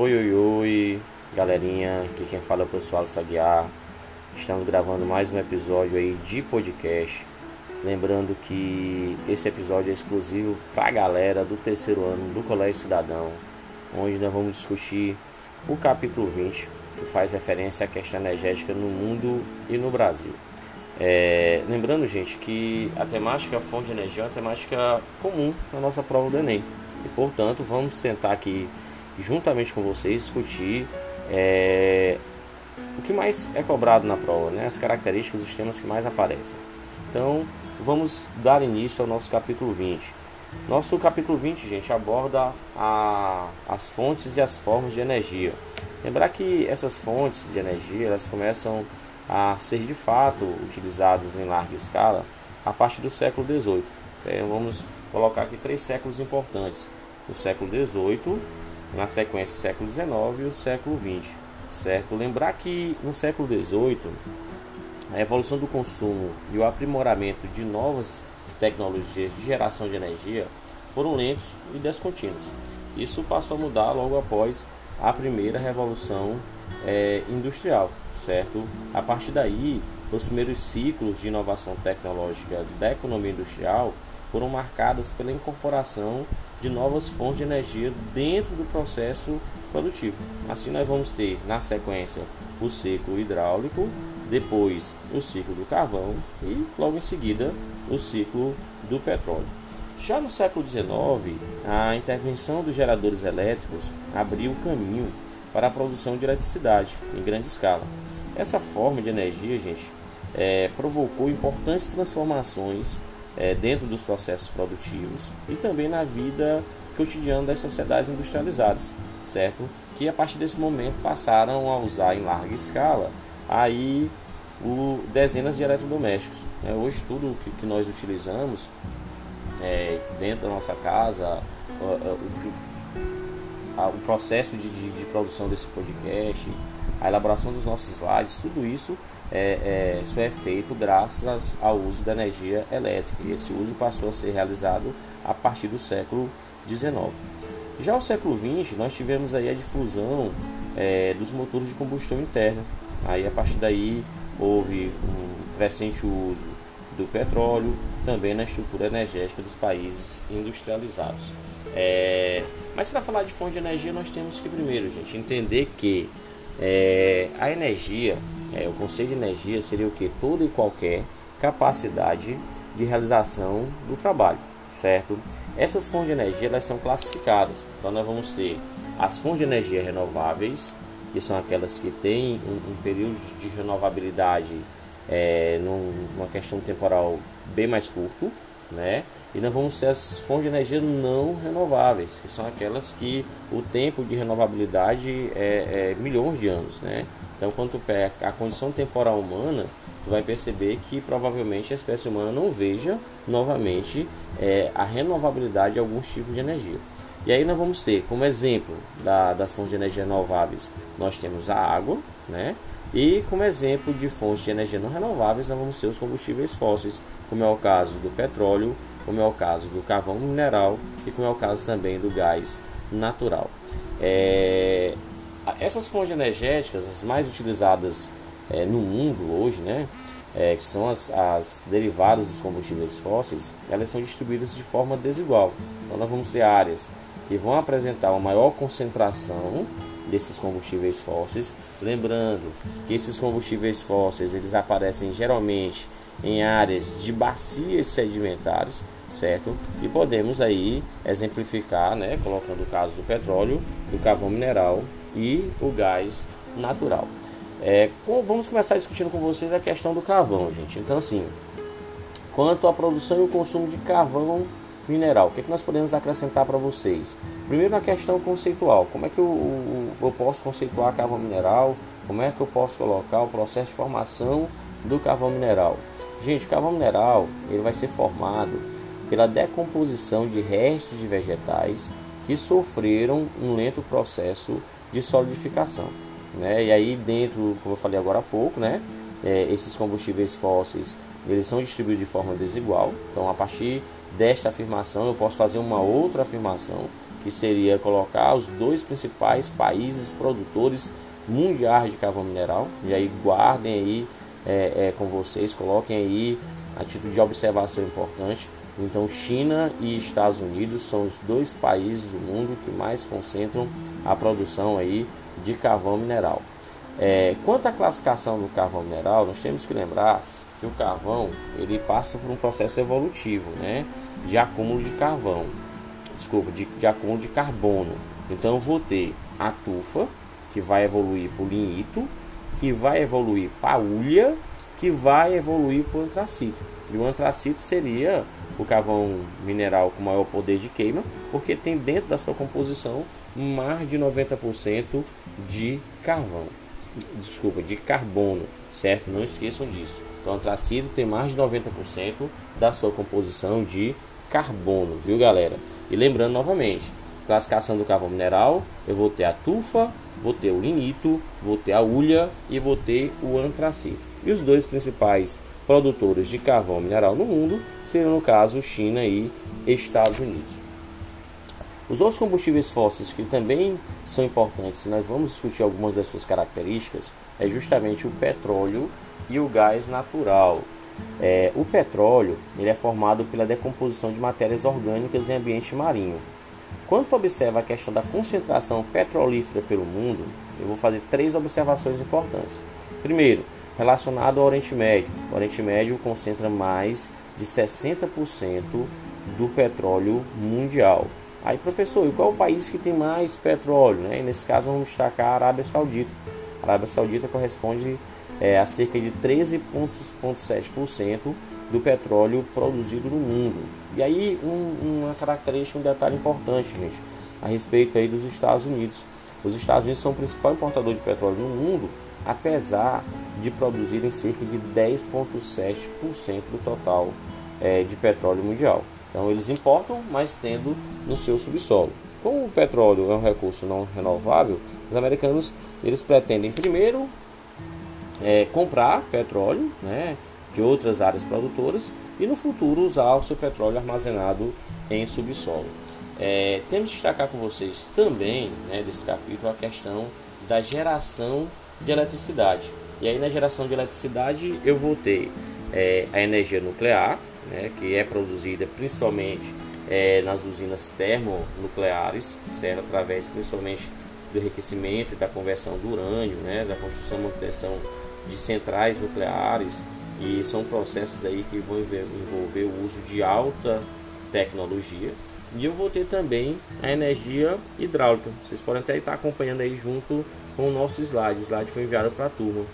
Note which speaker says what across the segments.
Speaker 1: Oi, oi, oi, galerinha, aqui quem fala é o pessoal Saguiar. Estamos gravando mais um episódio aí de podcast. Lembrando que esse episódio é exclusivo para a galera do terceiro ano do Colégio Cidadão, onde nós vamos discutir o capítulo 20, que faz referência à questão energética no mundo e no Brasil. É, lembrando, gente, que a temática fonte de energia é uma temática comum na nossa prova do Enem. E, portanto, vamos tentar aqui juntamente com vocês, discutir é, o que mais é cobrado na prova, né? as características dos temas que mais aparecem. Então, vamos dar início ao nosso capítulo 20. Nosso capítulo 20, gente, aborda a, as fontes e as formas de energia. Lembrar que essas fontes de energia elas começam a ser de fato utilizadas em larga escala a partir do século XVIII. Então, vamos colocar aqui três séculos importantes: o século XVIII, na sequência do século XIX e o século XX, certo? Lembrar que no século XVIII a evolução do consumo e o aprimoramento de novas tecnologias de geração de energia foram lentos e descontínuos. Isso passou a mudar logo após a primeira revolução é, industrial, certo? A partir daí, os primeiros ciclos de inovação tecnológica da economia industrial foram marcadas pela incorporação de novas fontes de energia dentro do processo produtivo. Assim, nós vamos ter na sequência o ciclo hidráulico, depois o ciclo do carvão e logo em seguida o ciclo do petróleo. Já no século XIX, a intervenção dos geradores elétricos abriu o caminho para a produção de eletricidade em grande escala. Essa forma de energia, gente, é, provocou importantes transformações é, dentro dos processos produtivos e também na vida cotidiana das sociedades industrializadas, certo? Que a partir desse momento passaram a usar em larga escala aí o, dezenas de eletrodomésticos. Né? Hoje tudo que, que nós utilizamos é, dentro da nossa casa, o, o, o processo de, de, de produção desse podcast, a elaboração dos nossos slides, tudo isso é, é, só é feito graças ao uso da energia elétrica. E esse uso passou a ser realizado a partir do século XIX. Já o século XX, nós tivemos aí a difusão é, dos motores de combustão interna. Aí a partir daí houve um crescente uso do petróleo, também na estrutura energética dos países industrializados. É, mas para falar de fonte de energia, nós temos que primeiro, gente, entender que é, a energia é, o conceito de energia seria o que? Toda e qualquer capacidade de realização do trabalho, certo? Essas fontes de energia elas são classificadas. Então nós vamos ter as fontes de energia renováveis, que são aquelas que têm um, um período de renovabilidade é, numa questão temporal bem mais curto, né? E nós vamos ter as fontes de energia não renováveis, que são aquelas que o tempo de renovabilidade é, é milhões de anos, né? Então, quando tu pega a condição temporal humana, tu vai perceber que provavelmente a espécie humana não veja novamente é, a renovabilidade de alguns tipos de energia. E aí nós vamos ter, como exemplo da, das fontes de energia renováveis, nós temos a água, né? E como exemplo de fontes de energia não renováveis, nós vamos ter os combustíveis fósseis, como é o caso do petróleo, como é o caso do carvão mineral e como é o caso também do gás natural. É, essas fontes energéticas, as mais utilizadas é, no mundo hoje, né, é, que são as, as, derivadas dos combustíveis fósseis, elas são distribuídas de forma desigual. Então nós vamos ter áreas que vão apresentar uma maior concentração desses combustíveis fósseis, lembrando que esses combustíveis fósseis eles aparecem geralmente em áreas de bacias sedimentares, certo? E podemos aí exemplificar, né, colocando o caso do petróleo, do carvão mineral e o gás natural. É, com, vamos começar discutindo com vocês a questão do carvão, gente. Então, assim, quanto à produção e o consumo de carvão mineral, o que, é que nós podemos acrescentar para vocês? Primeiro, na questão conceitual: como é que eu, eu posso conceituar carvão mineral? Como é que eu posso colocar o processo de formação do carvão mineral? Gente, o carvão mineral ele vai ser formado pela decomposição de restos de vegetais que sofreram um lento processo de solidificação. Né? E aí dentro, como eu falei agora há pouco, né? É, esses combustíveis fósseis eles são distribuídos de forma desigual. Então a partir desta afirmação eu posso fazer uma outra afirmação que seria colocar os dois principais países produtores mundiais de carvão mineral. E aí guardem aí é, é, com vocês, coloquem aí a título de observação importante. Então, China e Estados Unidos são os dois países do mundo que mais concentram a produção aí de carvão mineral. É, quanto à classificação do carvão mineral, nós temos que lembrar que o carvão ele passa por um processo evolutivo, né, de acúmulo de carvão, desculpa, de, de acúmulo de carbono. Então, eu vou ter a tufa que vai evoluir para o linito, que vai evoluir para a ulha, que vai evoluir para o antracito. E o antracito seria o carvão mineral com maior poder de queima, porque tem dentro da sua composição mais de 90% de carvão. Desculpa, de carbono, certo? Não esqueçam disso. Então, o antracito tem mais de 90% da sua composição de carbono, viu, galera? E lembrando novamente, classificação do carvão mineral, eu vou ter a tufa, vou ter o linito, vou ter a ulha e vou ter o antracito. E os dois principais produtores de carvão mineral no mundo seriam, no caso, China e Estados Unidos. Os outros combustíveis fósseis que também são importantes, nós vamos discutir algumas das suas características, é justamente o petróleo e o gás natural. É, o petróleo ele é formado pela decomposição de matérias orgânicas em ambiente marinho. Quando observa a questão da concentração petrolífera pelo mundo, eu vou fazer três observações importantes. Primeiro, relacionado ao Oriente Médio. O Oriente Médio concentra mais de 60% do petróleo mundial. Aí, professor, e qual é o país que tem mais petróleo? Né? Nesse caso, vamos destacar a Arábia Saudita. A Arábia Saudita corresponde é, a cerca de 13,7% do petróleo produzido no mundo. E aí, um, uma característica, um detalhe importante, gente, a respeito aí dos Estados Unidos. Os Estados Unidos são o principal importador de petróleo no mundo, apesar de produzirem cerca de 10,7% do total é, de petróleo mundial. Então eles importam, mas tendo no seu subsolo. Como o petróleo é um recurso não renovável, os americanos eles pretendem primeiro é, comprar petróleo né, de outras áreas produtoras e no futuro usar o seu petróleo armazenado em subsolo. É, temos que destacar com vocês também, né, desse capítulo, a questão da geração de eletricidade. E aí na geração de eletricidade eu vou ter é, a energia nuclear, né, que é produzida principalmente é, nas usinas termonucleares, certo? através principalmente do enriquecimento e da conversão do urânio, né, da construção e manutenção de centrais nucleares e são processos aí que vão envolver o uso de alta tecnologia e eu vou ter também a energia hidráulica. Vocês podem até estar acompanhando aí junto com o nosso slide. O slide foi enviado para a turma.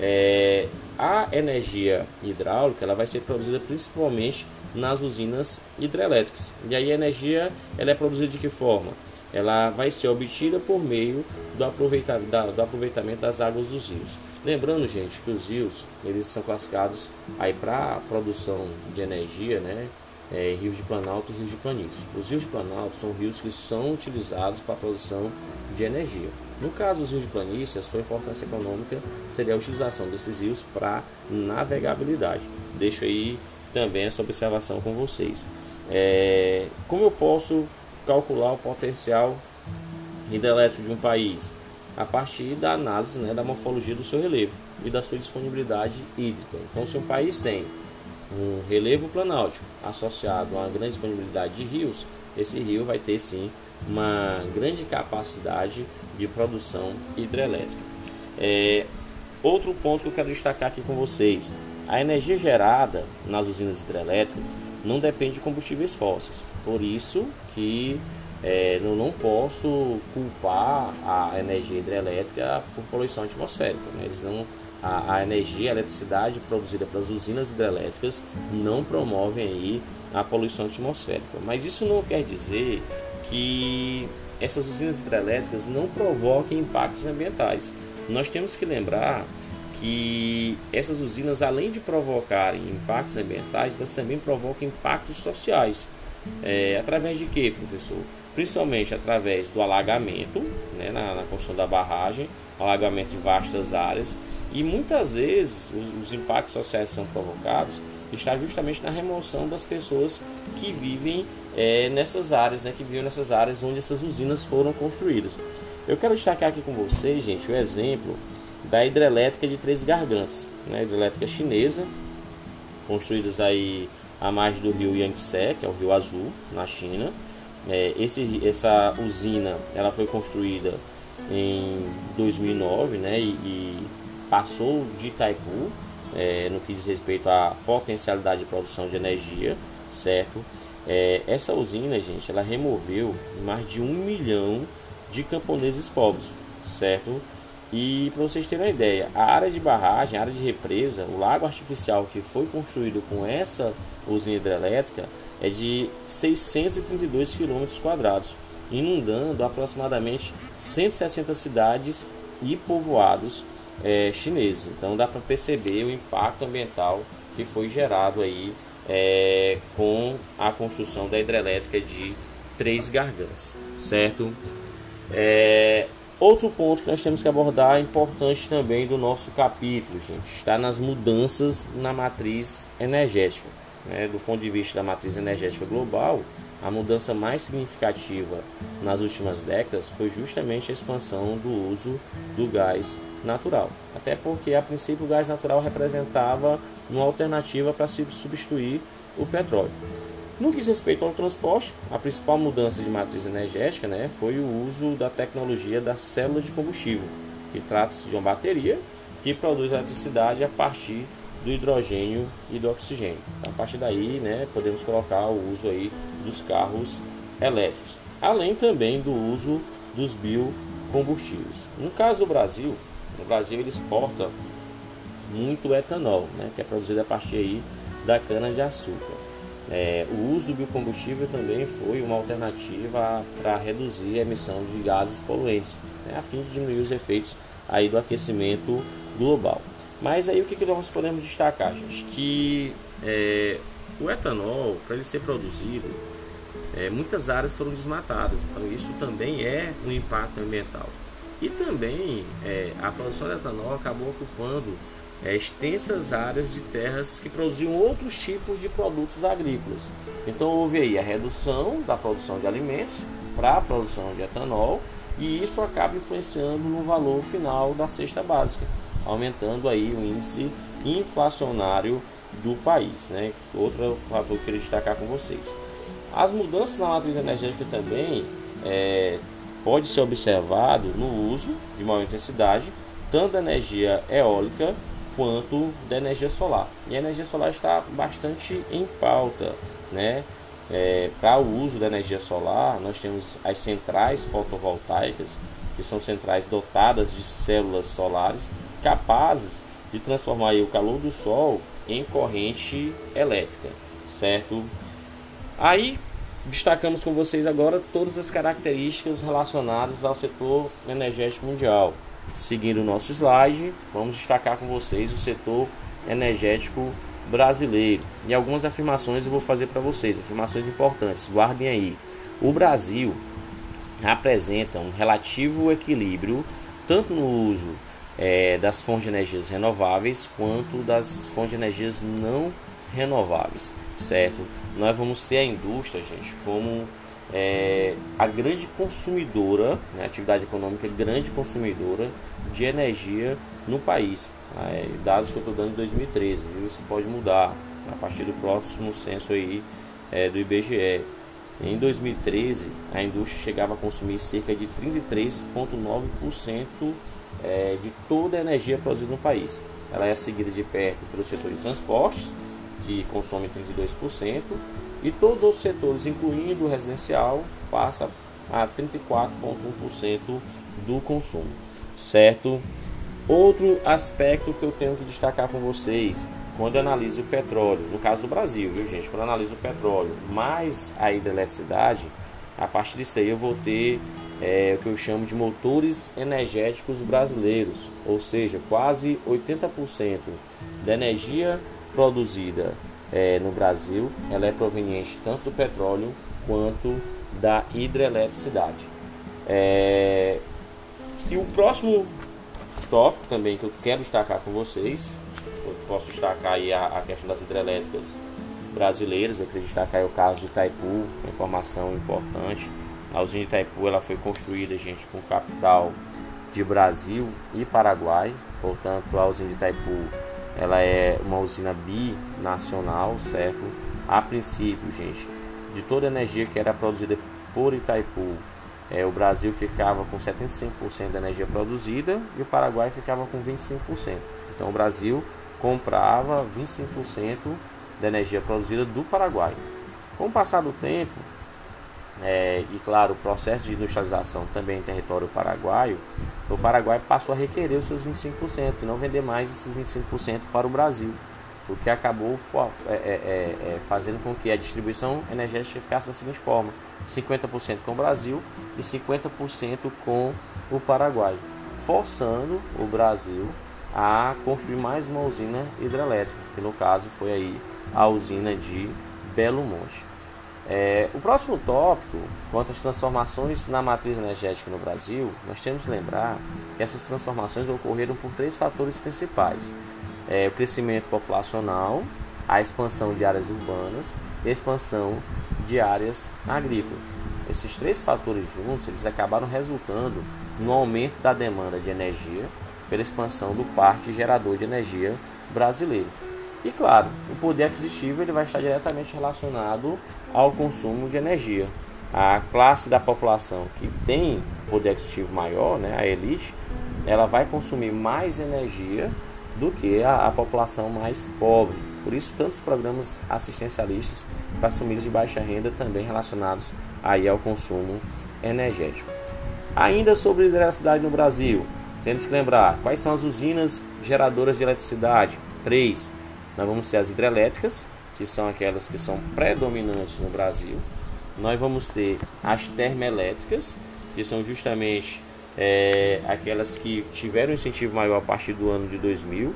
Speaker 1: É, a energia hidráulica ela vai ser produzida principalmente nas usinas hidrelétricas. E aí a energia ela é produzida de que forma? Ela vai ser obtida por meio do aproveitamento, do aproveitamento das águas dos rios. Lembrando, gente, que os rios eles são classificados aí para produção de energia, né? É, rios de Planalto e rios de planície. Os rios de Planalto são rios que são utilizados para a produção de energia. No caso dos rios de planície, sua importância econômica seria a utilização desses rios para navegabilidade. Deixo aí também essa observação com vocês. É, como eu posso calcular o potencial hidrelétrico de um país? A partir da análise né, da morfologia do seu relevo e da sua disponibilidade hídrica. Então, se um país tem um relevo planáltico associado a uma grande disponibilidade de rios, esse rio vai ter sim uma grande capacidade de produção hidrelétrica. É, outro ponto que eu quero destacar aqui com vocês: a energia gerada nas usinas hidrelétricas não depende de combustíveis fósseis. Por isso que é, eu não posso culpar a energia hidrelétrica por poluição atmosférica. Né? Eles não, a, a, energia, a eletricidade produzida pelas usinas hidrelétricas não promovem aí a poluição atmosférica. Mas isso não quer dizer que essas usinas hidrelétricas não provoquem impactos ambientais. Nós temos que lembrar que essas usinas, além de provocarem impactos ambientais, elas também provocam impactos sociais. É, através de quê, professor? Principalmente através do alagamento, né, na, na construção da barragem, alagamento de vastas áreas, e muitas vezes os, os impactos sociais são provocados está justamente na remoção das pessoas que vivem é, nessas áreas, né, que vivem nessas áreas onde essas usinas foram construídas. Eu quero destacar aqui com vocês, gente, o exemplo da hidrelétrica de Três Gargantes, né, hidrelétrica chinesa, construídas aí à margem do rio Yangtze, que é o rio Azul, na China. É, esse, essa usina ela foi construída em 2009 né, e, e passou de Itaipu é, no que diz respeito à potencialidade de produção de energia, certo? É, essa usina, gente, ela removeu mais de um milhão de camponeses pobres, certo? E para vocês terem uma ideia, a área de barragem, a área de represa, o lago artificial que foi construído com essa usina hidrelétrica é de 632 km quadrados, inundando aproximadamente 160 cidades e povoados é, chineses. Então dá para perceber o impacto ambiental que foi gerado aí é, com a construção da hidrelétrica de Três Gargantes, certo? É, outro ponto que nós temos que abordar importante também do nosso capítulo, gente, está nas mudanças na matriz energética. Né? Do ponto de vista da matriz energética global, a mudança mais significativa nas últimas décadas foi justamente a expansão do uso do gás natural. Até porque, a princípio, o gás natural representava uma alternativa para substituir o petróleo. No que diz respeito ao transporte, a principal mudança de matriz energética né, foi o uso da tecnologia da célula de combustível, que trata-se de uma bateria que produz eletricidade a partir do hidrogênio e do oxigênio. A partir daí, né, podemos colocar o uso aí dos carros elétricos, além também do uso dos biocombustíveis. No caso do Brasil, o Brasil ele exporta muito etanol, né, que é produzido a partir aí da cana de açúcar. É, o uso do biocombustível também foi uma alternativa para reduzir a emissão de gases poluentes, né, a fim de diminuir os efeitos aí do aquecimento global. Mas aí o que, que nós podemos destacar, gente? Que é, o etanol, para ele ser produzido, é, muitas áreas foram desmatadas, então isso também é um impacto ambiental. E também é, a produção de etanol acabou ocupando é, extensas áreas de terras que produziam outros tipos de produtos agrícolas. Então houve aí a redução da produção de alimentos para a produção de etanol e isso acaba influenciando no valor final da cesta básica aumentando aí o índice inflacionário do país. Né? Outro fator que eu queria destacar com vocês. As mudanças na matriz energética também é, pode ser observado no uso de maior intensidade, tanto da energia eólica quanto da energia solar. E a energia solar está bastante em pauta, né? É, Para o uso da energia solar, nós temos as centrais fotovoltaicas, que são centrais dotadas de células solares capazes de transformar o calor do sol em corrente elétrica, certo? Aí destacamos com vocês agora todas as características relacionadas ao setor energético mundial. Seguindo o nosso slide, vamos destacar com vocês o setor energético brasileiro. E algumas afirmações eu vou fazer para vocês, afirmações importantes, guardem aí. O Brasil apresenta um relativo equilíbrio tanto no uso é, das fontes de energias renováveis quanto das fontes de energias não renováveis, certo? Nós vamos ter a indústria, gente, como é, a grande consumidora, né, atividade econômica grande consumidora de energia no país. É, dados que eu estou dando em 2013, viu? Isso pode mudar a partir do próximo censo aí é, do IBGE. Em 2013, a indústria chegava a consumir cerca de 33,9% é, de toda a energia produzida no país. Ela é seguida de perto pelo setor de transportes, que consome 32%, e todos os setores, incluindo o residencial, passa a 34,1% do consumo, certo? Outro aspecto que eu tenho que destacar com vocês, quando analiso o petróleo, no caso do Brasil, viu gente? Quando analiso o petróleo mais a hidroeletricidade, a partir disso aí eu vou ter é, o que eu chamo de motores energéticos brasileiros, ou seja, quase 80% da energia produzida é, no Brasil ela é proveniente tanto do petróleo quanto da hidroeletricidade. É, e o próximo tópico também que eu quero destacar com vocês, posso destacar aí a, a questão das hidrelétricas brasileiras. Eu queria destacar o caso de Itaipu, informação importante. A usina de Itaipu ela foi construída, gente, com capital de Brasil e Paraguai. Portanto, a usina de Itaipu ela é uma usina binacional, certo? A princípio, gente, de toda a energia que era produzida por Itaipu, é, o Brasil ficava com 75% da energia produzida e o Paraguai ficava com 25%. Então o Brasil comprava 25% da energia produzida do Paraguai. Com o passar do tempo, é, e claro, o processo de industrialização também em território paraguaio, o Paraguai passou a requerer os seus 25% e não vender mais esses 25% para o Brasil, o que acabou é, é, é, é, fazendo com que a distribuição energética ficasse da seguinte forma: 50% com o Brasil e 50% com o Paraguai, forçando o Brasil a construir mais uma usina hidrelétrica, que no caso foi aí a usina de Belo Monte. É, o próximo tópico, quanto às transformações na matriz energética no Brasil, nós temos que lembrar que essas transformações ocorreram por três fatores principais: é, o crescimento populacional, a expansão de áreas urbanas e a expansão de áreas agrícolas. Esses três fatores juntos eles acabaram resultando no aumento da demanda de energia pela expansão do parque gerador de energia brasileiro. E claro, o poder aquisitivo ele vai estar diretamente relacionado ao consumo de energia. A classe da população que tem poder aquisitivo maior, né, a elite, ela vai consumir mais energia do que a, a população mais pobre. Por isso, tantos programas assistencialistas para famílias de baixa renda também relacionados aí ao consumo energético. Ainda sobre eletricidade no Brasil, temos que lembrar quais são as usinas geradoras de eletricidade. Três nós vamos ter as hidrelétricas, que são aquelas que são predominantes no Brasil. Nós vamos ter as termoelétricas, que são justamente é, aquelas que tiveram incentivo maior a partir do ano de 2000,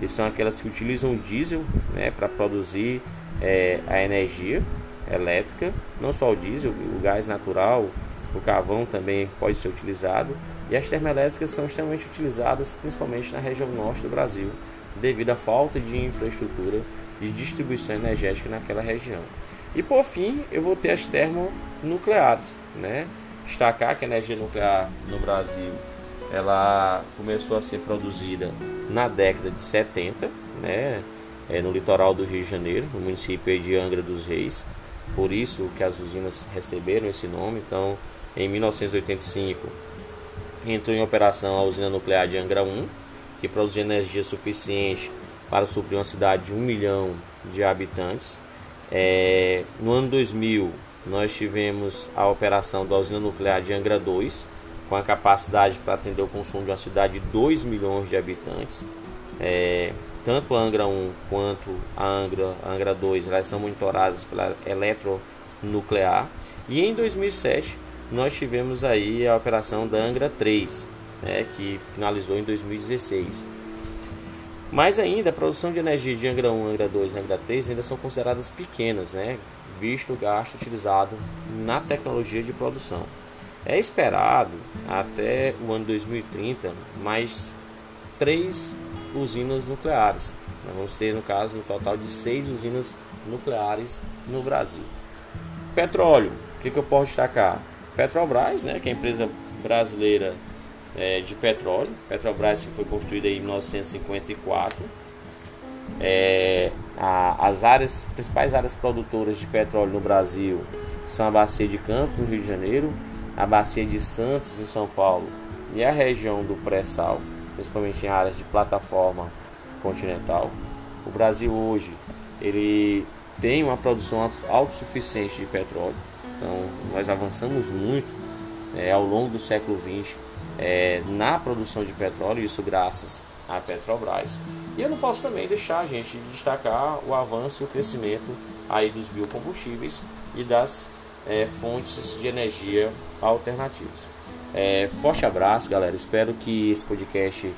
Speaker 1: que são aquelas que utilizam diesel né, para produzir é, a energia elétrica, não só o diesel, o gás natural, o carvão também pode ser utilizado. E as termoelétricas são extremamente utilizadas principalmente na região norte do Brasil, devido à falta de infraestrutura de distribuição energética naquela região. E por fim, eu vou ter as termonucleares, né? Destacar que a energia nuclear no Brasil ela começou a ser produzida na década de 70, né? É, no litoral do Rio de Janeiro, no município de Angra dos Reis. Por isso que as usinas receberam esse nome. Então, em 1985, entrou em operação a usina nuclear de Angra 1, que produzia energia suficiente para suprir uma cidade de um milhão de habitantes. É, no ano 2000, nós tivemos a operação da usina nuclear de Angra 2, com a capacidade para atender o consumo de uma cidade de 2 milhões de habitantes. É, tanto a Angra 1 quanto a Angra, a Angra 2 elas são monitoradas pela eletronuclear. E em 2007 nós tivemos aí a operação da Angra 3, né, que finalizou em 2016. Mais ainda, a produção de energia de Angra 1, Angra 2 e Angra 3 ainda são consideradas pequenas, né, visto o gasto utilizado na tecnologia de produção. É esperado até o ano 2030 mais três usinas nucleares. Nós vamos ter, no caso, um total de seis usinas nucleares no Brasil. Petróleo, o que, que eu posso destacar? Petrobras, né, que é a empresa brasileira é, de petróleo. Petrobras foi construída em 1954. É, a, as áreas, principais áreas produtoras de petróleo no Brasil são a bacia de Campos, no Rio de Janeiro, a bacia de Santos, em São Paulo, e a região do pré-sal, principalmente em áreas de plataforma continental. O Brasil hoje ele tem uma produção autossuficiente de petróleo, então nós avançamos muito é, ao longo do século XX é, na produção de petróleo, isso graças à Petrobras. E eu não posso também deixar, gente, de destacar o avanço e o crescimento aí dos biocombustíveis e das é, fontes de energia alternativas. É, forte abraço, galera. Espero que esse podcast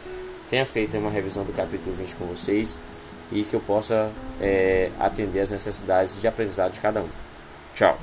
Speaker 1: tenha feito uma revisão do capítulo 20 com vocês e que eu possa é, atender as necessidades de aprendizado de cada um. Tchau.